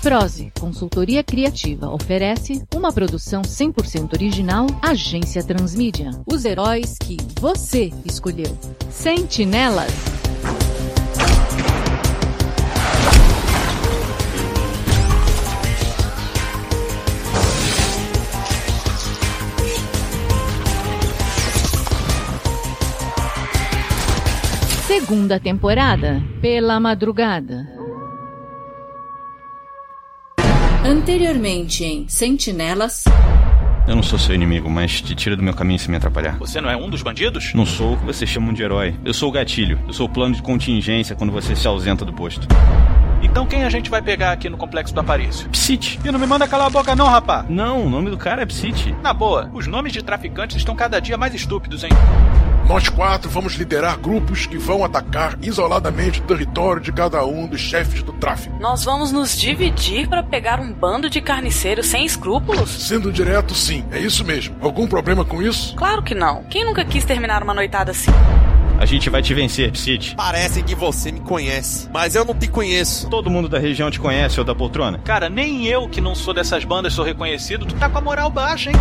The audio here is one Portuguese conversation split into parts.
Prose, consultoria criativa, oferece uma produção 100% original Agência Transmídia. Os heróis que você escolheu. Sentinelas. Segunda temporada, pela madrugada. Anteriormente em Sentinelas. Eu não sou seu inimigo, mas te tira do meu caminho se me atrapalhar. Você não é um dos bandidos? Não sou o que vocês chamam de herói. Eu sou o gatilho. Eu sou o plano de contingência quando você se ausenta do posto. Então quem a gente vai pegar aqui no complexo do Aparício? Psite. E não me manda calar a boca não, rapá. Não, o nome do cara é Psite. Na boa, os nomes de traficantes estão cada dia mais estúpidos, hein? Nós quatro vamos liderar grupos que vão atacar isoladamente o território de cada um dos chefes do tráfico. Nós vamos nos dividir para pegar um bando de carniceiros sem escrúpulos? Sendo direto, sim. É isso mesmo. Algum problema com isso? Claro que não. Quem nunca quis terminar uma noitada assim? A gente vai te vencer, Psite. Parece que você me conhece, mas eu não te conheço. Todo mundo da região te conhece, ou da poltrona? Cara, nem eu que não sou dessas bandas sou reconhecido. Tu tá com a moral baixa, hein?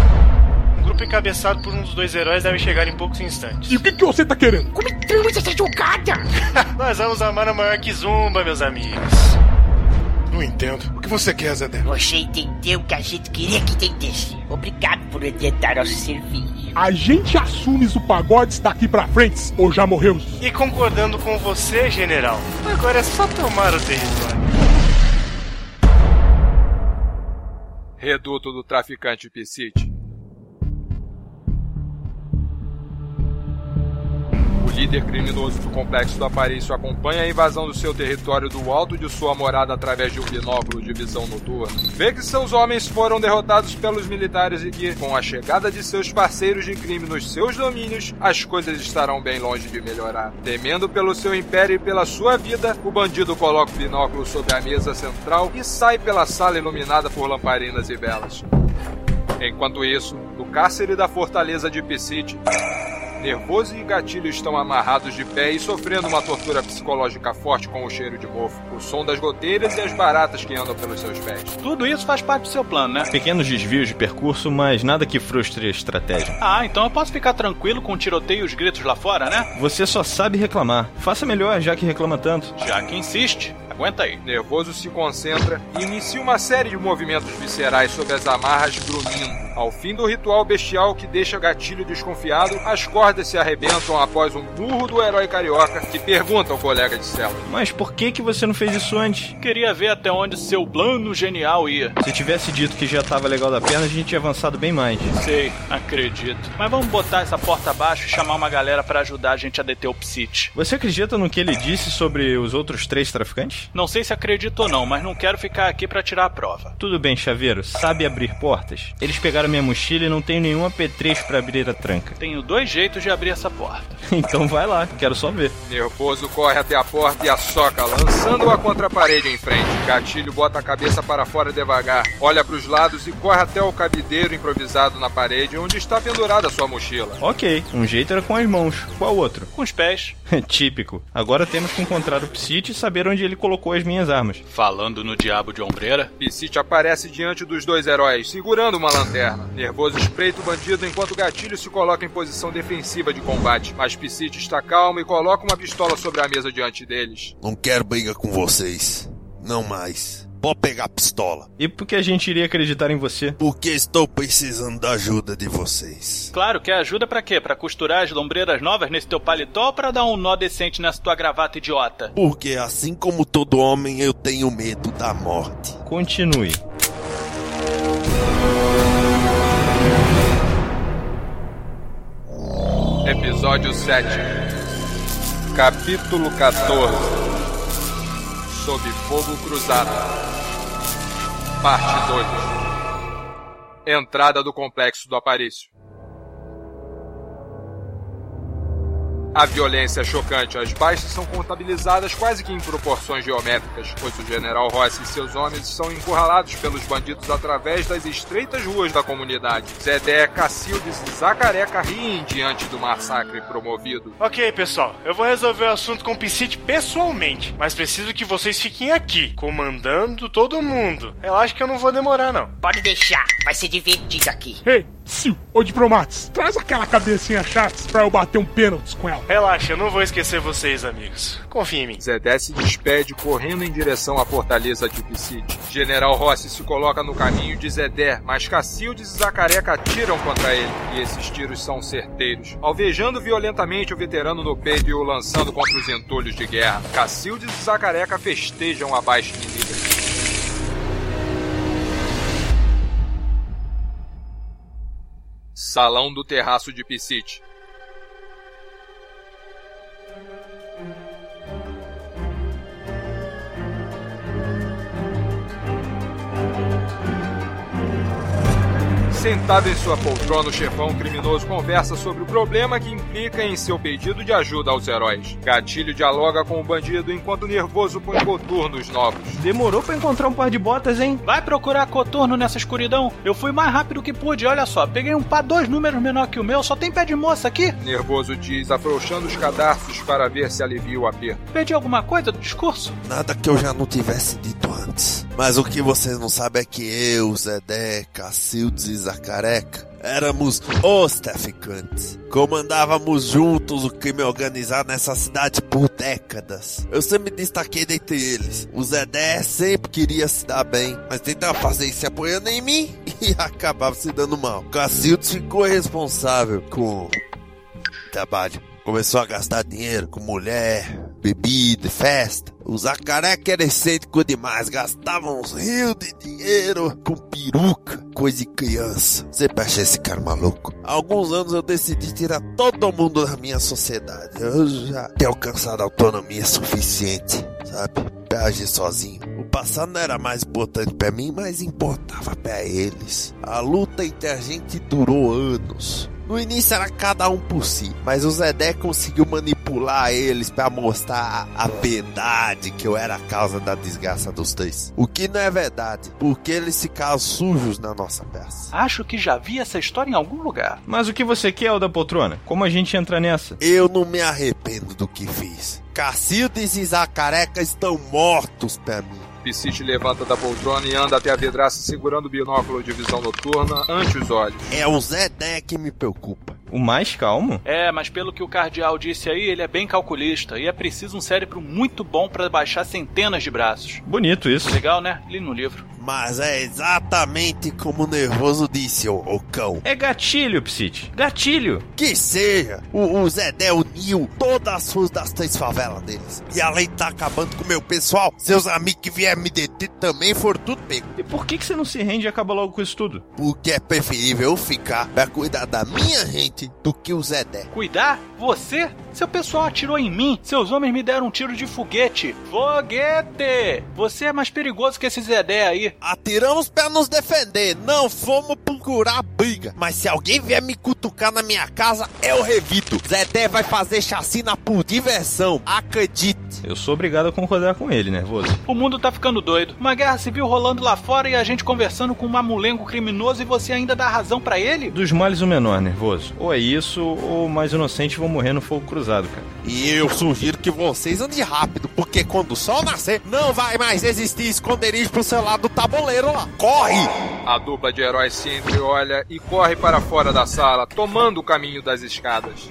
O grupo encabeçado por um dos dois heróis deve chegar em poucos instantes. E o que, que você tá querendo? Cometemos essa jogada! Nós vamos amar a maior que zumba, meus amigos. Não entendo. O que você quer, Zedé? Você entendeu o que a gente queria que entendesse. Obrigado por adiantar nosso serviço. A gente assume o pagode daqui pra frente, ou já morremos? E concordando com você, general, agora é só tomar o território. Reduto do traficante Piscite. Líder criminoso do complexo do Aparício acompanha a invasão do seu território do alto de sua morada através de um binóculo de visão noturna. Vê que seus homens foram derrotados pelos militares e que, com a chegada de seus parceiros de crime nos seus domínios, as coisas estarão bem longe de melhorar. Temendo pelo seu império e pela sua vida, o bandido coloca o binóculo sobre a mesa central e sai pela sala iluminada por lamparinas e velas. Enquanto isso, no cárcere da fortaleza de Piscite, Nervoso e Gatilho estão amarrados de pé e sofrendo uma tortura psicológica forte com o cheiro de mofo, o som das goteiras e as baratas que andam pelos seus pés. Tudo isso faz parte do seu plano, né? Pequenos desvios de percurso, mas nada que frustre a estratégia. Ah, então eu posso ficar tranquilo com o tiroteio e os gritos lá fora, né? Você só sabe reclamar. Faça melhor, já que reclama tanto. Já que insiste. Aguenta aí. Nervoso se concentra e inicia uma série de movimentos viscerais sob as amarras, grunhindo. Ao fim do ritual bestial que deixa Gatilho desconfiado, as cordas se arrebentam após um burro do herói carioca que pergunta ao colega de cela. Mas por que que você não fez isso antes? Queria ver até onde seu plano genial ia. Se tivesse dito que já tava legal da perna, a gente tinha avançado bem mais. Sei, acredito. Mas vamos botar essa porta abaixo e chamar uma galera para ajudar a gente a deter o Psite. Você acredita no que ele disse sobre os outros três traficantes? Não sei se acredito ou não, mas não quero ficar aqui para tirar a prova. Tudo bem, Chaveiro. Sabe abrir portas? Eles pegaram minha mochila e não tem nenhum apetrecho para abrir a tranca. Tenho dois jeitos de abrir essa porta. então vai lá, quero só ver. Nervoso corre até a porta e a soca, lançando-a contra a parede em frente. Gatilho bota a cabeça para fora devagar, olha para os lados e corre até o cabideiro improvisado na parede onde está pendurada sua mochila. Ok, um jeito era com as mãos. Qual outro? Com os pés. Típico. Agora temos que encontrar o Psite e saber onde ele colocou as minhas armas. Falando no diabo de ombreira, Psite aparece diante dos dois heróis, segurando uma lanterna. Nervoso espreita o bandido enquanto o gatilho se coloca em posição defensiva de combate. Mas Psite está calmo e coloca uma pistola sobre a mesa diante deles. Não quero briga com vocês. Não mais. Pode pegar a pistola. E por que a gente iria acreditar em você? Porque estou precisando da ajuda de vocês. Claro, quer ajuda para quê? Para costurar as lombreiras novas nesse teu paletó ou pra dar um nó decente nessa tua gravata idiota? Porque assim como todo homem, eu tenho medo da morte. Continue. Episódio 7 Capítulo 14 Sob Fogo Cruzado. Parte 2 Entrada do Complexo do Aparício A violência é chocante. As baixas são contabilizadas quase que em proporções geométricas, pois o general Rossi e seus homens são encurralados pelos bandidos através das estreitas ruas da comunidade. Zedé, Cacildes e Zacareca riem diante do massacre promovido. Ok, pessoal, eu vou resolver o assunto com o Psite pessoalmente, mas preciso que vocês fiquem aqui, comandando todo mundo. Eu acho que eu não vou demorar, não. Pode deixar, vai ser divertido aqui. Ei, Sil, ô diplomatas, traz aquela cabecinha chata pra eu bater um pênalti com ela. Relaxa, eu não vou esquecer vocês, amigos. Confia em mim. Zedé se despede correndo em direção à fortaleza de Psite. General Rossi se coloca no caminho de Zedé, mas Cacildes e Zacareca atiram contra ele, e esses tiros são certeiros, alvejando violentamente o veterano no peito e o lançando contra os entulhos de guerra. Cacildes e Zacareca festejam a baixa inimiga. Salão do Terraço de Piscite. Sentado em sua poltrona, o chefão criminoso conversa sobre o problema que implica em seu pedido de ajuda aos heróis. Gatilho dialoga com o bandido enquanto o nervoso põe coturnos novos. Demorou pra encontrar um par de botas, hein? Vai procurar coturno nessa escuridão? Eu fui mais rápido que pude, olha só. Peguei um par dois números menor que o meu, só tem pé de moça aqui. Nervoso diz, afrouxando os cadarços para ver se alivia o aperto. Perdi alguma coisa do discurso? Nada que eu já não tivesse dito antes. Mas o que vocês não sabem é que eu, Zedé, Cacildes e Zacareca éramos os traficantes. Comandávamos juntos o crime organizado nessa cidade por décadas. Eu sempre me destaquei dentre eles. O Zedé sempre queria se dar bem, mas tentava fazer isso apoiando em mim e acabava se dando mal. Cacildes ficou responsável com trabalho. Começou a gastar dinheiro com mulher, bebida, festa. O Zacareca era excêntrico demais, gastava uns rios de dinheiro com peruca, coisa de criança. Sempre achei esse cara maluco. Há alguns anos eu decidi tirar todo mundo da minha sociedade. Eu já tenho alcançado autonomia suficiente, sabe? Pra agir sozinho. O passado não era mais importante pra mim, mas importava pra eles. A luta entre a gente durou anos. No início era cada um por si, mas o Zedé conseguiu manipular eles para mostrar a verdade que eu era a causa da desgraça dos dois. O que não é verdade, porque eles ficaram sujos na nossa peça. Acho que já vi essa história em algum lugar. Mas o que você quer, o da poltrona? Como a gente entra nessa? Eu não me arrependo do que fiz. Cacildes e Zacareca estão mortos pra mim. Piscite levanta da poltrona e anda até a vidraça segurando o binóculo de visão noturna ante os olhos. É o Zedé que me preocupa. O mais calmo? É, mas pelo que o cardeal disse aí, ele é bem calculista e é preciso um cérebro muito bom para baixar centenas de braços. Bonito isso. Legal, né? Li no livro. Mas é exatamente como o nervoso disse, ô, ô cão. É gatilho, Psite. Gatilho. Que seja, o, o Zedé uniu todas as ruas das três favelas deles. E além de tá acabando com o meu pessoal, seus amigos que vieram me deter também foram tudo pego. E por que, que você não se rende e acaba logo com isso tudo? Porque é preferível eu ficar pra cuidar da minha gente do que o Zedé. Cuidar? Você? Seu pessoal atirou em mim. Seus homens me deram um tiro de foguete. Foguete! Você é mais perigoso que esse Zedé aí. Atiramos pra nos defender, não fomos procurar briga. Mas se alguém vier me cutucar na minha casa, eu revito. Zedé vai fazer chacina por diversão, acredite. Eu sou obrigado a concordar com ele, nervoso. O mundo tá ficando doido. Uma guerra civil rolando lá fora e a gente conversando com um mamulengo criminoso e você ainda dá razão para ele? Dos males o menor, nervoso. Ou é isso, ou mais inocentes vão morrer no fogo cruzado, cara. E eu sugiro que vocês andem rápido, porque quando o sol nascer, não vai mais existir esconderijo pro seu lado do tabuleiro lá. Corre! A dupla de heróis se entreolha e corre para fora da sala, tomando o caminho das escadas.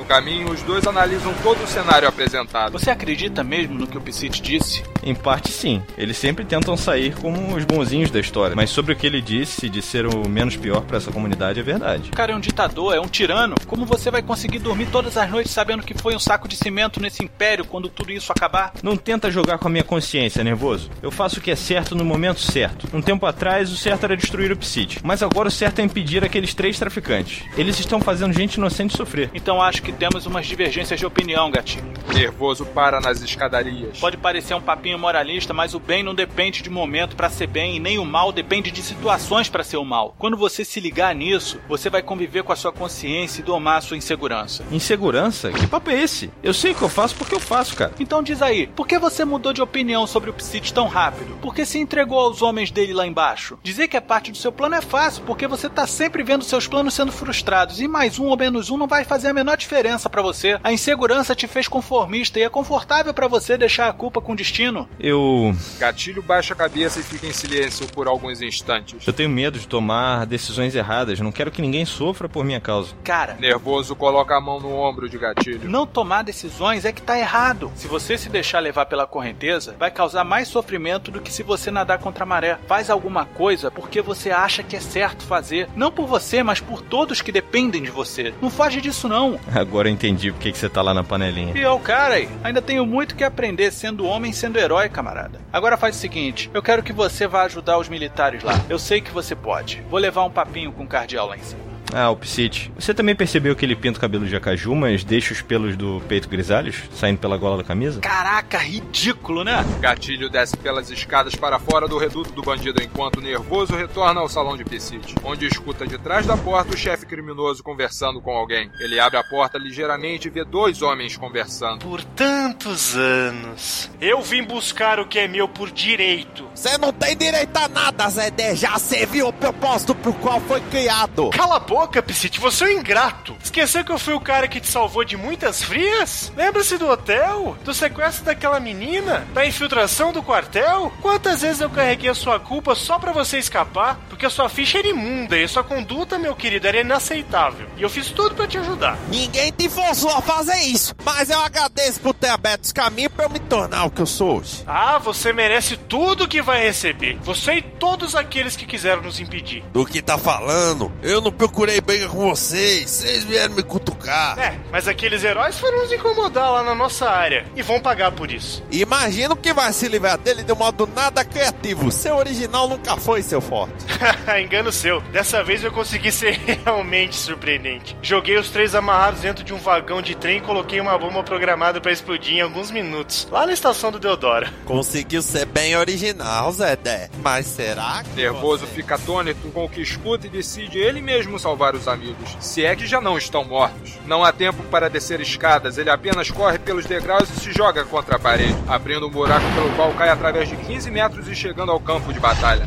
No caminho, os dois analisam todo o cenário apresentado. Você acredita mesmo no que o Psite disse? Em parte sim. Eles sempre tentam sair como os bonzinhos da história. Mas sobre o que ele disse de ser o menos pior para essa comunidade é verdade. O cara é um ditador, é um tirano. Como você vai conseguir dormir todas as noites sabendo que foi um saco de cimento nesse império quando tudo isso acabar? Não tenta jogar com a minha consciência, nervoso. Eu faço o que é certo no momento certo. Um tempo atrás, o certo era destruir o Psite. Mas agora o certo é impedir aqueles três traficantes. Eles estão fazendo gente inocente sofrer. Então acho que que temos umas divergências de opinião, gatinho. Nervoso para nas escadarias. Pode parecer um papinho moralista, mas o bem não depende de momento para ser bem e nem o mal depende de situações para ser o mal. Quando você se ligar nisso, você vai conviver com a sua consciência e domar a sua insegurança. Insegurança? Que papo é esse? Eu sei o que eu faço porque eu faço, cara. Então diz aí, por que você mudou de opinião sobre o Psit tão rápido? Por que se entregou aos homens dele lá embaixo? Dizer que é parte do seu plano é fácil, porque você tá sempre vendo seus planos sendo frustrados e mais um ou menos um não vai fazer a menor diferença para você. A insegurança te fez conformista e é confortável para você deixar a culpa com o destino. Eu. Gatilho baixa a cabeça e fica em silêncio por alguns instantes. Eu tenho medo de tomar decisões erradas. Não quero que ninguém sofra por minha causa. Cara, Nervoso coloca a mão no ombro de gatilho. não tomar decisões é que tá errado. Se você se deixar levar pela correnteza, vai causar mais sofrimento do que se você nadar contra a maré. Faz alguma coisa porque você acha que é certo fazer. Não por você, mas por todos que dependem de você. Não foge disso, não. Agora eu entendi por que você tá lá na panelinha. E eu, cara, aí, ainda tenho muito que aprender sendo homem, sendo herói, camarada. Agora faz o seguinte: eu quero que você vá ajudar os militares lá. Eu sei que você pode. Vou levar um papinho com o cardeal lá em cima. Ah, o Psit. Você também percebeu que ele pinta o cabelo de acaju, mas deixa os pelos do peito grisalhos saindo pela gola da camisa? Caraca, ridículo, né? Gatilho desce pelas escadas para fora do reduto do bandido enquanto nervoso retorna ao salão de Piscite, onde escuta de trás da porta o chefe criminoso conversando com alguém. Ele abre a porta ligeiramente e vê dois homens conversando. Por tantos anos. Eu vim buscar o que é meu por direito. Você não tem direito a nada, Zedé. Já serviu o propósito pro qual foi criado. Cala a boca, Piscite, você é um ingrato. Esqueceu que eu fui o cara que te salvou de muitas frias? Lembra-se do hotel? Do sequestro daquela menina? Da infiltração do quartel? Quantas vezes eu carreguei a sua culpa só pra você escapar? Porque a sua ficha era imunda e a sua conduta, meu querido, era inaceitável. E eu fiz tudo pra te ajudar. Ninguém te forçou a fazer isso. Mas eu agradeço por ter aberto os caminhos pra eu me tornar o que eu sou hoje. Ah, você merece tudo que vai receber. Você e todos aqueles que quiseram nos impedir. Do que tá falando? Eu não procurei briga com vocês. Vocês vieram me cutucar. É, mas aqueles heróis foram nos incomodar lá na nossa área. E vão pagar por isso. Imagino que vai se livrar dele de um modo nada criativo. Seu original nunca foi seu forte. Engano seu. Dessa vez eu consegui ser realmente surpreendente. Joguei os três amarrados dentro de um vagão de trem e coloquei uma bomba programada pra explodir em alguns minutos. Lá na estação do Deodoro. Conseguiu ser bem original, Zedé. Mas será que. Nervoso você- fica atônito com o que escuta e decide ele mesmo salvar os amigos, se é que já não estão mortos. Não há tempo para descer escadas, ele apenas corre pelos degraus e se joga contra a parede, abrindo um buraco pelo qual cai através de 15 metros e chegando ao campo de batalha.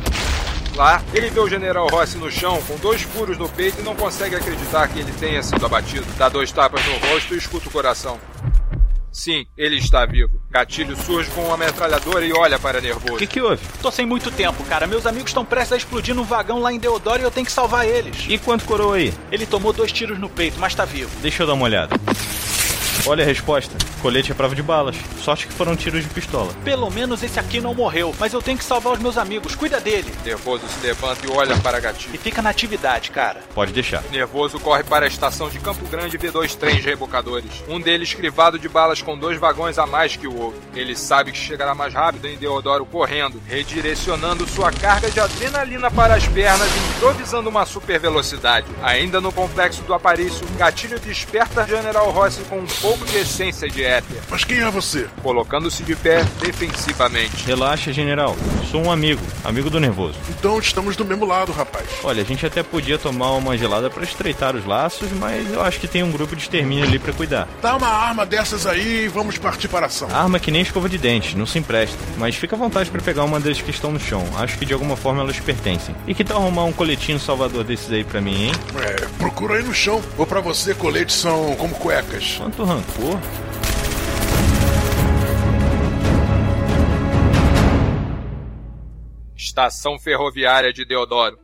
Lá, ele vê o General Rossi no chão, com dois furos no peito e não consegue acreditar que ele tenha sido abatido. Dá dois tapas no rosto e escuta o coração. Sim, ele está vivo. Gatilho surge com uma metralhadora e olha para Nervoso. O que que houve? Tô sem muito tempo, cara. Meus amigos estão prestes a explodir num vagão lá em Deodoro e eu tenho que salvar eles. E quanto coroa aí? Ele tomou dois tiros no peito, mas tá vivo. Deixa eu dar uma olhada. Olha a resposta. Colete é prova de balas. Sorte que foram tiros de pistola. Pelo menos esse aqui não morreu, mas eu tenho que salvar os meus amigos. Cuida dele. Nervoso se levanta e olha para Gatilho. E fica na atividade, cara. Pode deixar. Nervoso corre para a estação de Campo Grande e vê dois trens rebocadores. Um deles crivado de balas com dois vagões a mais que o outro. Ele sabe que chegará mais rápido em Deodoro correndo, redirecionando sua carga de adrenalina para as pernas e improvisando uma super velocidade. Ainda no complexo do Aparício, Gatilho desperta General Rossi com um pouco de essência de éter, Mas quem é você? colocando-se de pé defensivamente. Relaxa, general. Sou um amigo. Amigo do nervoso. Então estamos do mesmo lado, rapaz. Olha, a gente até podia tomar uma gelada pra estreitar os laços, mas eu acho que tem um grupo de extermínio ali pra cuidar. Dá uma arma dessas aí e vamos partir para a ação. Arma que nem escova de dente, não se empresta. Mas fica à vontade pra pegar uma das que estão no chão. Acho que de alguma forma elas pertencem. E que tal arrumar um coletinho salvador desses aí pra mim, hein? É, procura aí no chão. Ou pra você, coletes são como cuecas. Quanto rancor. Estação Ferroviária de Deodoro.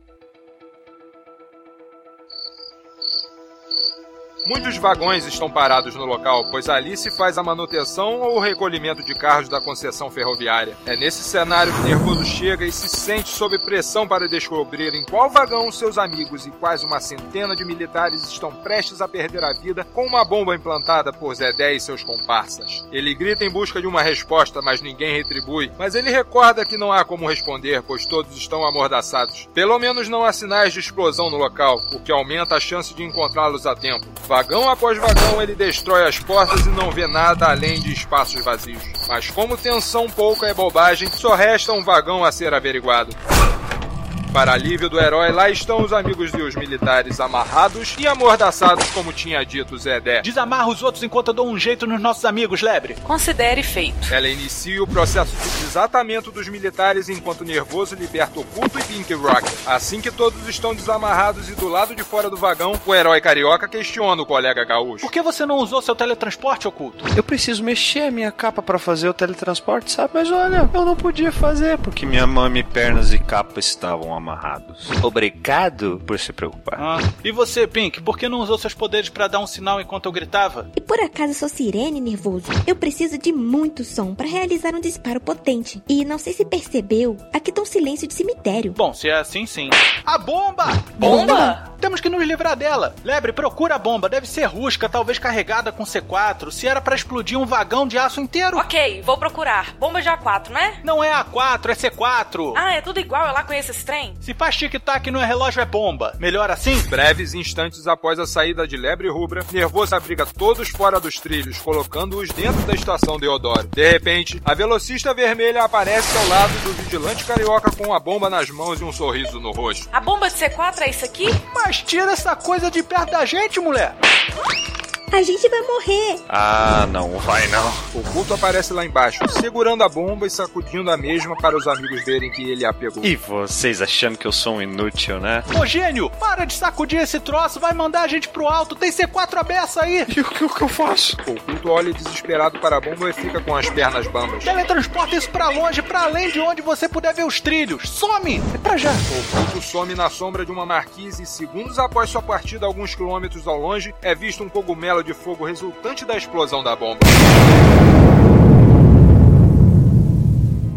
Muitos vagões estão parados no local, pois ali se faz a manutenção ou o recolhimento de carros da concessão ferroviária. É nesse cenário que Nervoso chega e se sente sob pressão para descobrir em qual vagão seus amigos e quase uma centena de militares estão prestes a perder a vida com uma bomba implantada por Zedé e seus comparsas. Ele grita em busca de uma resposta, mas ninguém retribui. Mas ele recorda que não há como responder, pois todos estão amordaçados. Pelo menos não há sinais de explosão no local, o que aumenta a chance de encontrá-los a tempo. Vagão após vagão, ele destrói as portas e não vê nada além de espaços vazios. Mas como tensão pouca é bobagem, só resta um vagão a ser averiguado. Para alívio do herói, lá estão os amigos e os militares amarrados e amordaçados, como tinha dito Zedé. Desamarra os outros enquanto eu dou um jeito nos nossos amigos, Lebre. Considere feito. Ela inicia o processo de desatamento dos militares enquanto Nervoso liberta Oculto e Pink Rock. Assim que todos estão desamarrados e do lado de fora do vagão, o herói carioca questiona o colega gaúcho. Por que você não usou seu teletransporte, Oculto? Eu preciso mexer a minha capa para fazer o teletransporte, sabe? Mas olha, eu não podia fazer porque minha mãe, pernas e capa estavam amarrados. Obrigado por se preocupar. Ah. E você, Pink, por que não usou seus poderes para dar um sinal enquanto eu gritava? E por acaso sou sirene nervoso? Eu preciso de muito som para realizar um disparo potente. E não sei se percebeu, aqui tá um silêncio de cemitério. Bom, se é assim, sim. A bomba! Bomba? Temos que nos livrar dela. Lebre, procura a bomba. Deve ser rusca, talvez carregada com C4. Se era para explodir um vagão de aço inteiro. Ok, vou procurar. Bomba de A4, né? Não é A4, é C4. Ah, é tudo igual, eu lá conheço esse trem. Se faz tic-tac no relógio é bomba. Melhor assim? Breves instantes após a saída de Lebre Rubra, Nervoso abriga todos fora dos trilhos, colocando-os dentro da estação Deodoro. De repente, a velocista vermelha aparece ao lado do vigilante carioca com a bomba nas mãos e um sorriso no rosto. A bomba de C4 é isso aqui? Mas tira essa coisa de perto da gente, mulher. A gente vai morrer. Ah, não vai não. O culto aparece lá embaixo, segurando a bomba e sacudindo a mesma para os amigos verem que ele a pegou. E vocês achando que eu sou um inútil, né? Ô, gênio, para de sacudir esse troço. Vai mandar a gente pro alto. Tem C4 aberta aí. E o que, o que eu faço? O culto olha desesperado para a bomba e fica com as pernas bambas. Teletransporta isso pra longe, pra além de onde você puder ver os trilhos. Some! É pra já. O culto some na sombra de uma marquise e segundos após sua partida alguns quilômetros ao longe, é visto um cogumelo de fogo resultante da explosão da bomba.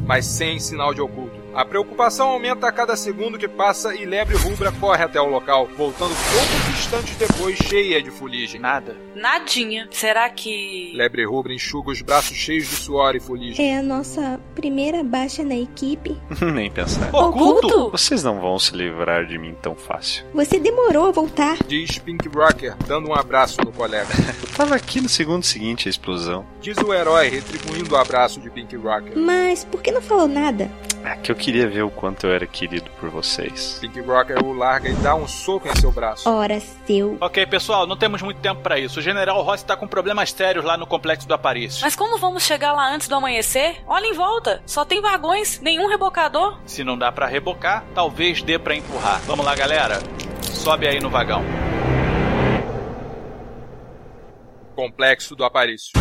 Mas sem sinal de oculto. A preocupação aumenta a cada segundo que passa e Lebre Rubra corre até o local, voltando poucos instantes depois cheia de fuligem. Nada. Nadinha. Será que. Lebre Rubra enxuga os braços cheios de suor e fuligem. É a nossa primeira baixa na equipe. Nem pensar. Oculto? Vocês não vão se livrar de mim tão fácil. Você demorou a voltar. Diz Pink Rocker, dando um abraço no colega. Eu tava aqui no segundo seguinte a explosão. Diz o herói, retribuindo o abraço de Pink Rocker. Mas por que não falou nada? É que eu queria ver o quanto eu era querido por vocês. Pink Rocker o larga e dá um soco em seu braço. Ora, seu. Ok, pessoal, não temos muito tempo pra isso. O General Rossi tá com problemas sérios lá no complexo do Aparício. Mas como vamos chegar lá antes do amanhecer? Olha em volta. Só tem vagões, nenhum rebocador. Se não dá pra rebocar, talvez dê pra empurrar. Vamos lá, galera. Sobe aí no vagão. Complexo do Aparício.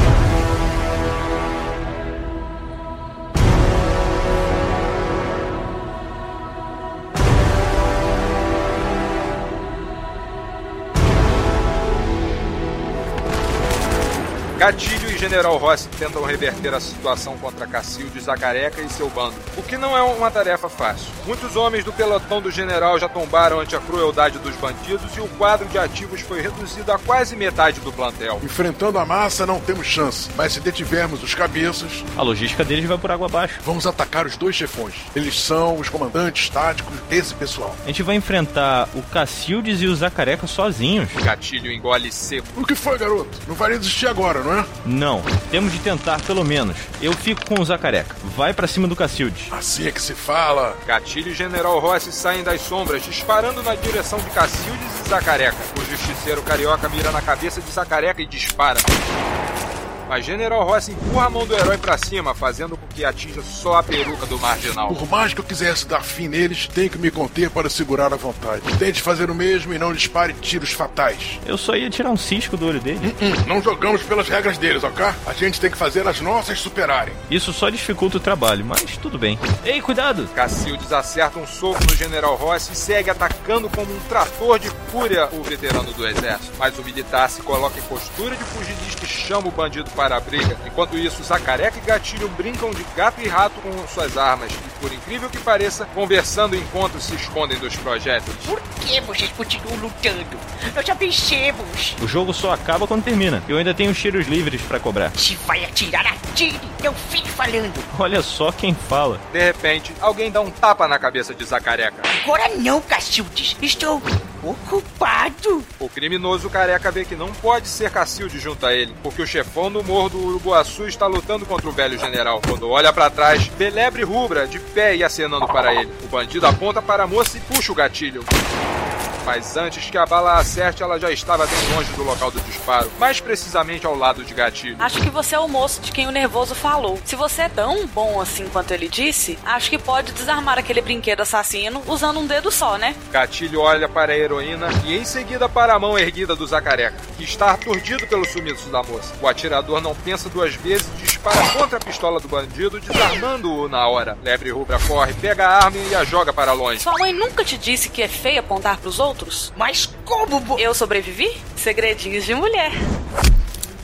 Gatilho e General Rossi tentam reverter a situação contra Cacilde, Zacareca e seu bando, o que não é uma tarefa fácil. Muitos homens do pelotão do general já tombaram ante a crueldade dos bandidos e o quadro de ativos foi reduzido a quase metade do plantel. Enfrentando a massa não temos chance, mas se detivermos os cabeças, A logística deles vai por água abaixo. vamos atacar os dois chefões. Eles são os comandantes táticos desse pessoal. A gente vai enfrentar o Cacildes e o Zacareca sozinhos. Gatilho engole seco. O que foi, garoto? Não vai desistir agora, não é? Não, temos de tentar pelo menos. Eu fico com o Zacareca. Vai pra cima do Cacildes. Assim é que se fala. Gatilho e General Rossi saem das sombras, disparando na direção de Cacildes e Zacareca. O justiceiro carioca mira na cabeça de Zacareca e dispara. Mas General Rossi empurra a mão do herói pra cima, fazendo com que atinja só a peruca do marginal. Por mais que eu quisesse dar fim neles, tenho que me conter para segurar a vontade. Tente fazer o mesmo e não dispare tiros fatais. Eu só ia tirar um cisco do olho dele. Hum, não jogamos pelas regras deles, ok? A gente tem que fazer as nossas superarem. Isso só dificulta o trabalho, mas tudo bem. Ei, cuidado! Cacildes acerta um soco no General Rossi e segue atacando como um trator de fúria o veterano do exército. Mas o militar se coloca em postura de pugilista e chama o bandido para a briga. Enquanto isso, Zacareca e Gatilho brincam de gato e rato com suas armas. E, por incrível que pareça, conversando enquanto se escondem dos projéteis. Por que vocês continuam lutando? Nós já vencemos. O jogo só acaba quando termina. Eu ainda tenho tiros livres pra cobrar. Se vai atirar, atire. Não fique falando. Olha só quem fala. De repente, alguém dá um tapa na cabeça de Zacareca. Agora não, Cacildes. Estou O culpado! O criminoso careca vê que não pode ser Cacilde junto a ele, porque o chefão do morro do Uruguaçu está lutando contra o velho general. Quando olha para trás, vê lebre rubra de pé e acenando para ele. O bandido aponta para a moça e puxa o gatilho. Mas antes que a bala acerte, ela já estava bem longe do local do disparo, mais precisamente ao lado de gatilho. Acho que você é o moço de quem o nervoso falou. Se você é tão bom assim quanto ele disse, acho que pode desarmar aquele brinquedo assassino usando um dedo só, né? Gatilho olha para a heroína e em seguida para a mão erguida do Zacareca, que está aturdido pelo sumiço da moça. O atirador não pensa duas vezes e dispara contra a pistola do bandido, desarmando-o na hora. Lebre rubra corre, pega a arma e a joga para longe. Sua mãe nunca te disse que é feio apontar pros outros? Mas como? Eu sobrevivi? Segredinhos de mulher.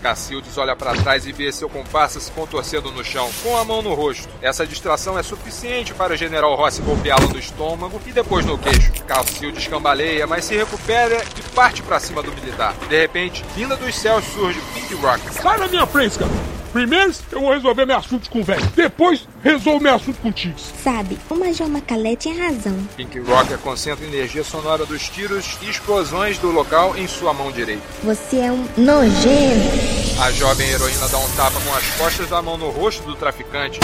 Cacildes olha para trás e vê seu comparsa se contorcendo no chão, com a mão no rosto. Essa distração é suficiente para o general Rossi golpeá-lo no estômago e depois no queixo. Cacildes cambaleia, mas se recupera e parte para cima do militar. De repente, vinda dos céus surge Pink Rock. Sai da minha frente, cara! Primeiro eu vou resolver meu assunto com o velho. Depois resolvo meu assunto contigo. Sabe, o Major Macalé tinha razão. Pink Rocker concentra energia sonora dos tiros e explosões do local em sua mão direita. Você é um nojento. A jovem heroína dá um tapa com as costas da mão no rosto do traficante.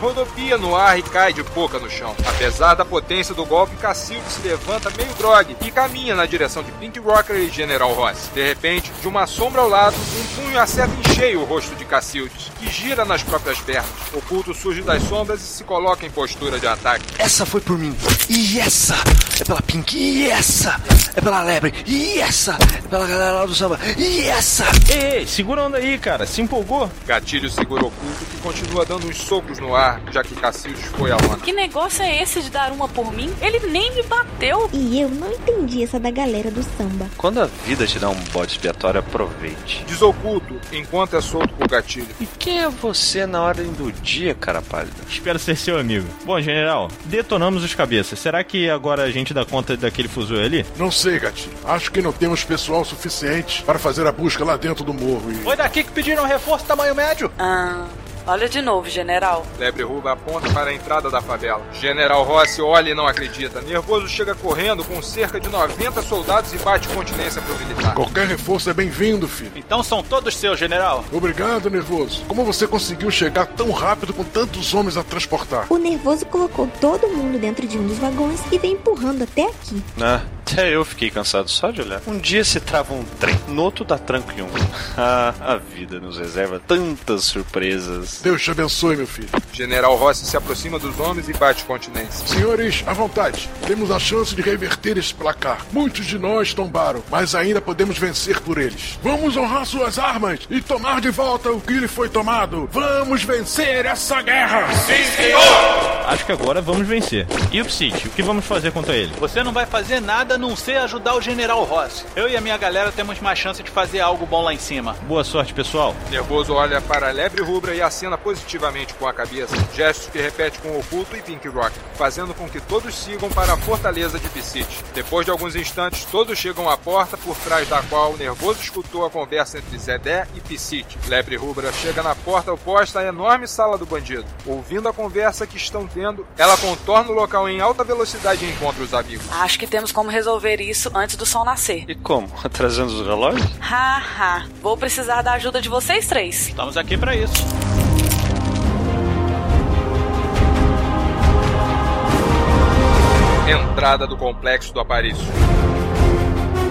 Rodopia no ar e cai de boca no chão. Apesar da potência do golpe, Cacilde se levanta meio drogue e caminha na direção de Pink Rocker e General Ross. De repente, de uma sombra ao lado, um punho acerta em cheio o rosto de Cacilde, que gira nas próprias pernas. O culto surge das sombras e se coloca em postura de ataque. Essa foi por mim. E essa é pela Pink. E essa é pela Lebre. E essa é pela galera lá do samba. E essa. Ei, segura a onda aí, cara. Se empolgou? Gatilho segura o culto que continua dando uns socos no ar, já que Cacildes foi a onda. Que negócio é esse de dar uma por mim? Ele nem me bateu. E eu não entendi essa da galera do samba. Quando a vida te dá um bode expiatório, aproveite. Desoculto, enquanto é solto por gatilho. E quem é você na ordem do dia, cara pálida? Espero ser seu amigo. Bom, general, detonamos os cabeças. Será que agora a gente dá conta daquele fuzil ali? Não sei, gatinho. Acho que não temos pessoal suficiente para fazer a busca lá dentro do morro e. Foi daqui que pediram reforço tamanho médio? Ah. Olha de novo, general. Lebre Ruba aponta para a entrada da favela. General Rossi olha e não acredita. Nervoso chega correndo com cerca de 90 soldados e bate continência pro militar. Qualquer reforço é bem-vindo, filho. Então são todos seus, general. Obrigado, Nervoso. Como você conseguiu chegar tão rápido com tantos homens a transportar? O Nervoso colocou todo mundo dentro de um dos vagões e veio empurrando até aqui. Ah, até eu fiquei cansado só de olhar. Um dia se trava um trem, no outro dá tranco em um. Ah, a vida nos reserva tantas surpresas. Deus te abençoe, meu filho. General Rossi se aproxima dos homens e bate continência. Senhores, à vontade. Temos a chance de reverter esse placar. Muitos de nós tombaram, mas ainda podemos vencer por eles. Vamos honrar suas armas e tomar de volta o que lhe foi tomado. Vamos vencer essa guerra! Sim, senhor! Acho que agora vamos vencer. E o Psit, o que vamos fazer contra ele? Você não vai fazer nada não ser ajudar o General Ross. Eu e a minha galera temos mais chance de fazer algo bom lá em cima. Boa sorte, pessoal. Nervoso olha para a lebre rubra e acena positivamente com a cabeça, gestos que repete com o oculto e Pink Rock, fazendo com que todos sigam para a fortaleza de Piscite. Depois de alguns instantes, todos chegam à porta por trás da qual o Nervoso escutou a conversa entre Zedé e Piscite. Lebre Rubra chega na porta oposta à enorme sala do bandido. Ouvindo a conversa que estão tendo, ela contorna o local em alta velocidade e encontra os amigos. Acho que temos como resolver isso antes do sol nascer. E como? Atrasando os relógios? Haha, vou precisar da ajuda de vocês três. Estamos aqui para isso. Entrada do complexo do Aparício.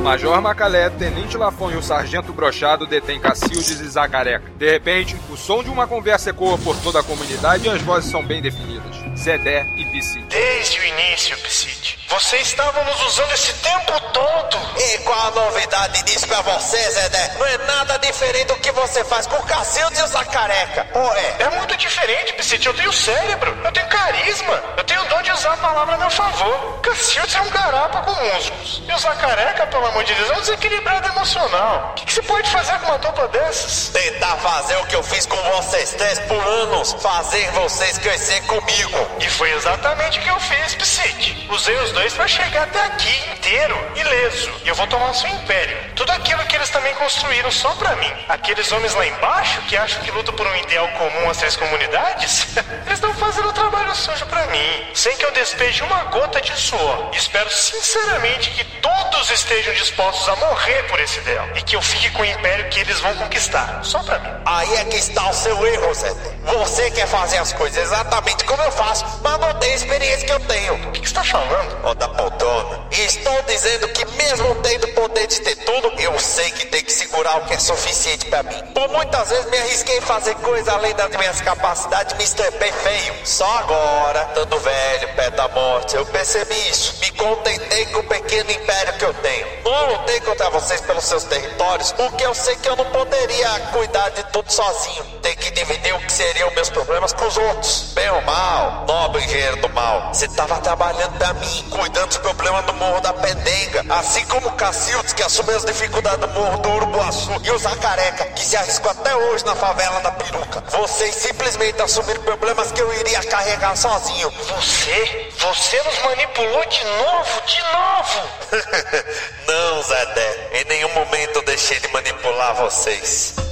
Major Macalé, Tenente Lafon e o Sargento Brochado detêm Cacildes e Zacareca. De repente, o som de uma conversa ecoa por toda a comunidade e as vozes são bem definidas. Zedé e Piscite. Desde o início, Piscite. Vocês estavam nos usando esse tempo todo. E qual a novidade disso pra você, Zedé? Não é nada diferente do que você faz com o Cacildes e o Zacareca. Ou é? É muito diferente, Piscite. Eu tenho cérebro, eu tenho carisma, eu tenho o dom de usar a palavra a meu favor. Cacildes é um garapa com músculos. E o Zacareca, pelo amor de Deus, é um desequilibrado emocional. O que, que você pode fazer com uma topa dessas? Tentar fazer o que eu fiz com vocês três por anos. Fazer vocês crescer comigo. E foi exatamente o que eu fiz, Psique. Usei os dois para chegar até aqui inteiro, ileso. E eu vou tomar o seu império. Tudo aquilo que eles também construíram só pra mim. Aqueles homens lá embaixo que acham que lutam por um ideal comum às três comunidades, eles estão fazendo um trabalho sujo pra mim. sem que eu despeje uma gota de suor. Espero sinceramente que todos estejam dispostos a morrer por esse ideal e que eu fique com o império que eles vão conquistar. Só pra mim. Aí é que está o seu erro, Zé. Você quer fazer as coisas exatamente como eu faço, mas não tem a experiência que eu tenho. O que, que você tá falando? Ó da poltrona. Estou dizendo que mesmo tendo o poder de ter tudo, eu sei que tem que segurar o que é suficiente pra mim. Por muitas vezes me arrisquei em fazer coisas além das minhas capacidades, me estampei feio. Só agora, estando velho, perto da morte, eu percebi isso. Me contentei com o pequeno império que eu tenho. Não lutei contra vocês pelos seus territórios, porque eu sei que eu não poderia cuidar de tudo sozinho. Tem que dividir o que seriam meus problemas com os outros. Bem ou mal, nobre engenheiro do mal. Você tava trabalhando pra mim, cuidando dos problemas do Morro da Pendenga. Assim como o Cacildes, que assumiu as dificuldades do Morro do Urubuaçu. E o Zacareca, que se arriscou até hoje na favela da Peruca. Vocês simplesmente assumiram problemas que eu iria carregar sozinho. Você? Você nos manipulou de novo, de novo! Não, Zedé. Em nenhum momento eu deixei de manipular vocês.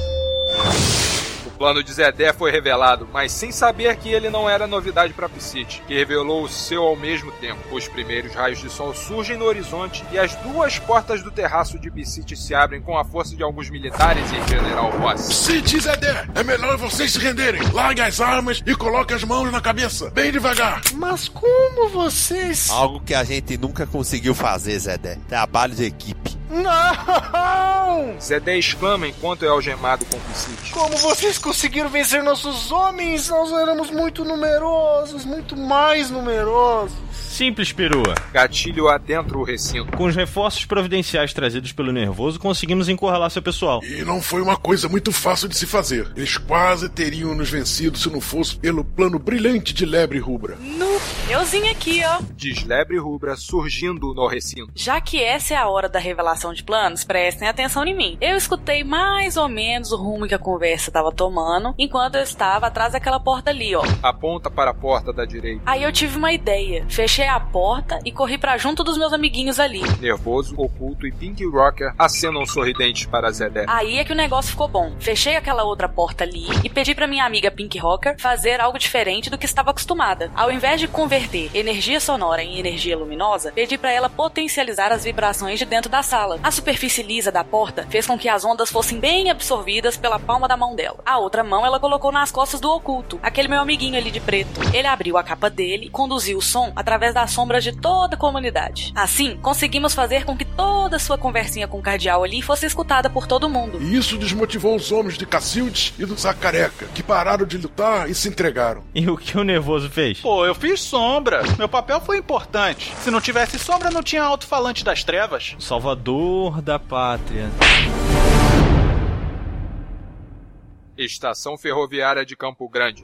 O plano de Zedé foi revelado, mas sem saber que ele não era novidade para Psyche, que revelou o seu ao mesmo tempo. Os primeiros raios de sol surgem no horizonte e as duas portas do terraço de Psyche se abrem com a força de alguns militares e General Ross. Psyche e Zedé, é melhor vocês se renderem. Larguem as armas e coloquem as mãos na cabeça, bem devagar. Mas como vocês... Algo que a gente nunca conseguiu fazer, Zedé. Trabalho de equipe. Não! Zedé exclama enquanto é algemado com Psyche. Como vocês conseguiram vencer nossos homens? Nós éramos muito numerosos, muito mais numerosos. Simples, perua. Gatilho adentra o recinto. Com os reforços providenciais trazidos pelo Nervoso, conseguimos encurralar seu pessoal. E não foi uma coisa muito fácil de se fazer. Eles quase teriam nos vencido se não fosse pelo plano brilhante de Lebre Rubra. No, euzinho aqui, ó. Diz Lebre Rubra surgindo no recinto. Já que essa é a hora da revelação de planos, prestem atenção em mim. Eu escutei mais ou menos o rumo que a conversa estava tomando enquanto eu estava atrás daquela porta ali, ó. Aponta para a porta da direita. Aí eu tive uma ideia. Fechei a porta e corri para junto dos meus amiguinhos ali. Nervoso, Oculto e Pink Rocker acenam sorridentes para Zedé. Aí é que o negócio ficou bom. Fechei aquela outra porta ali e pedi para minha amiga Pink Rocker fazer algo diferente do que estava acostumada. Ao invés de converter energia sonora em energia luminosa, pedi para ela potencializar as vibrações de dentro da sala. A superfície lisa da porta fez com que as ondas fossem bem absorvidas pela palma da mão dela. A outra mão ela colocou nas costas do Oculto, aquele meu amiguinho ali de preto. Ele abriu a capa dele e conduziu o som através das sombras de toda a comunidade. Assim, conseguimos fazer com que toda sua conversinha com o cardeal ali fosse escutada por todo mundo. E isso desmotivou os homens de Cacildes e do Zacareca, que pararam de lutar e se entregaram. E o que o Nervoso fez? Pô, eu fiz sombra. Meu papel foi importante. Se não tivesse sombra, não tinha alto-falante das trevas. Salvador da pátria. Estação Ferroviária de Campo Grande.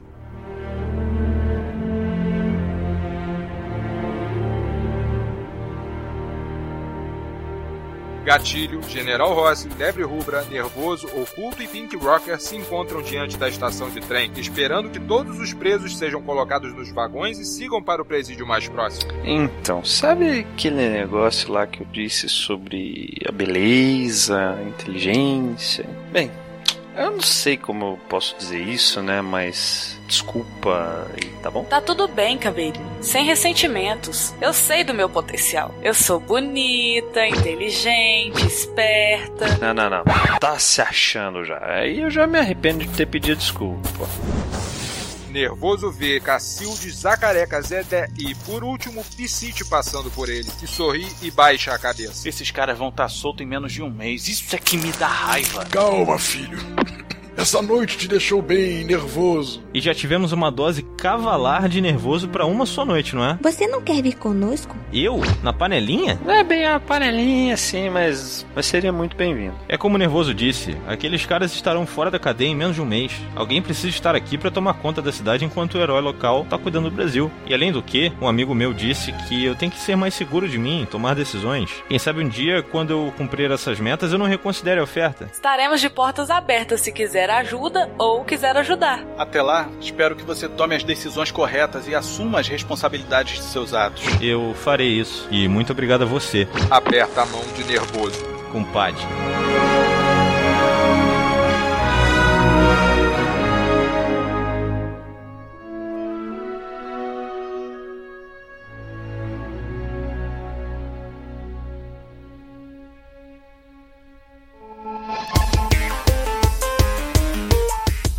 Gatilho, General Rossi, Lebre Rubra, Nervoso, Oculto e Pink Rocker se encontram diante da estação de trem, esperando que todos os presos sejam colocados nos vagões e sigam para o presídio mais próximo. Então, sabe aquele negócio lá que eu disse sobre a beleza, a inteligência? Bem, eu não sei como eu posso dizer isso, né? Mas desculpa e tá bom? Tá tudo bem, Caveirinho. Sem ressentimentos. Eu sei do meu potencial. Eu sou bonita, inteligente, esperta. Não, não, não. Tá se achando já. Aí eu já me arrependo de ter pedido desculpa. Nervoso vê Cacildes, Zacareca, Zedé e, por último, Piscite passando por ele, que sorri e baixa a cabeça. Esses caras vão estar soltos em menos de um mês. Isso é que me dá raiva. Calma, filho. Essa noite te deixou bem nervoso. E já tivemos uma dose cavalar de nervoso para uma só noite, não é? Você não quer vir conosco? Eu? Na panelinha? Não é bem a panelinha, sim, mas, mas seria muito bem-vindo. É como o Nervoso disse, aqueles caras estarão fora da cadeia em menos de um mês. Alguém precisa estar aqui para tomar conta da cidade enquanto o herói local tá cuidando do Brasil. E além do que, um amigo meu disse que eu tenho que ser mais seguro de mim, tomar decisões. Quem sabe um dia, quando eu cumprir essas metas, eu não reconsidere a oferta. Estaremos de portas abertas se quiser ajuda ou quiser ajudar. Até lá, espero que você tome as decisões corretas e assuma as responsabilidades de seus atos. Eu farei isso. E muito obrigado a você. Aperta a mão de nervoso. Compadre.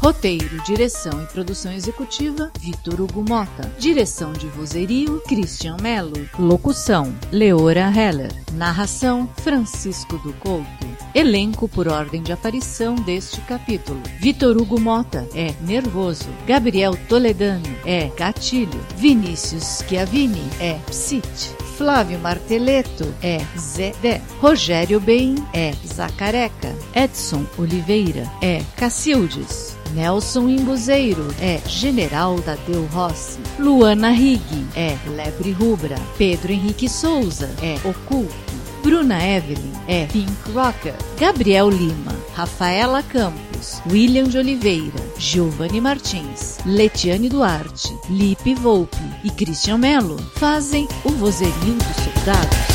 Roteiro, direção e produção executiva, Vitor Hugo Mota. Direção de vozerio, Christian Mello. Locução, Leora Heller. Narração, Francisco do Couto. Elenco por ordem de aparição deste capítulo. Vitor Hugo Mota é Nervoso. Gabriel Toledano é Gatilho. Vinícius Schiavini é Psit. Flávio Marteleto é Zedé. Rogério Bem é Zacareca. Edson Oliveira é Cacildes. Nelson Imbuzeiro é General Tadeu Rossi. Luana Rig é Lebre Rubra. Pedro Henrique Souza é Oculto. Bruna Evelyn é Pink Rocker. Gabriel Lima. Rafaela Campos. William de Oliveira. Giovanni Martins. Letiane Duarte. Lipe Volpe e Christian Melo fazem o vozerio dos soldados.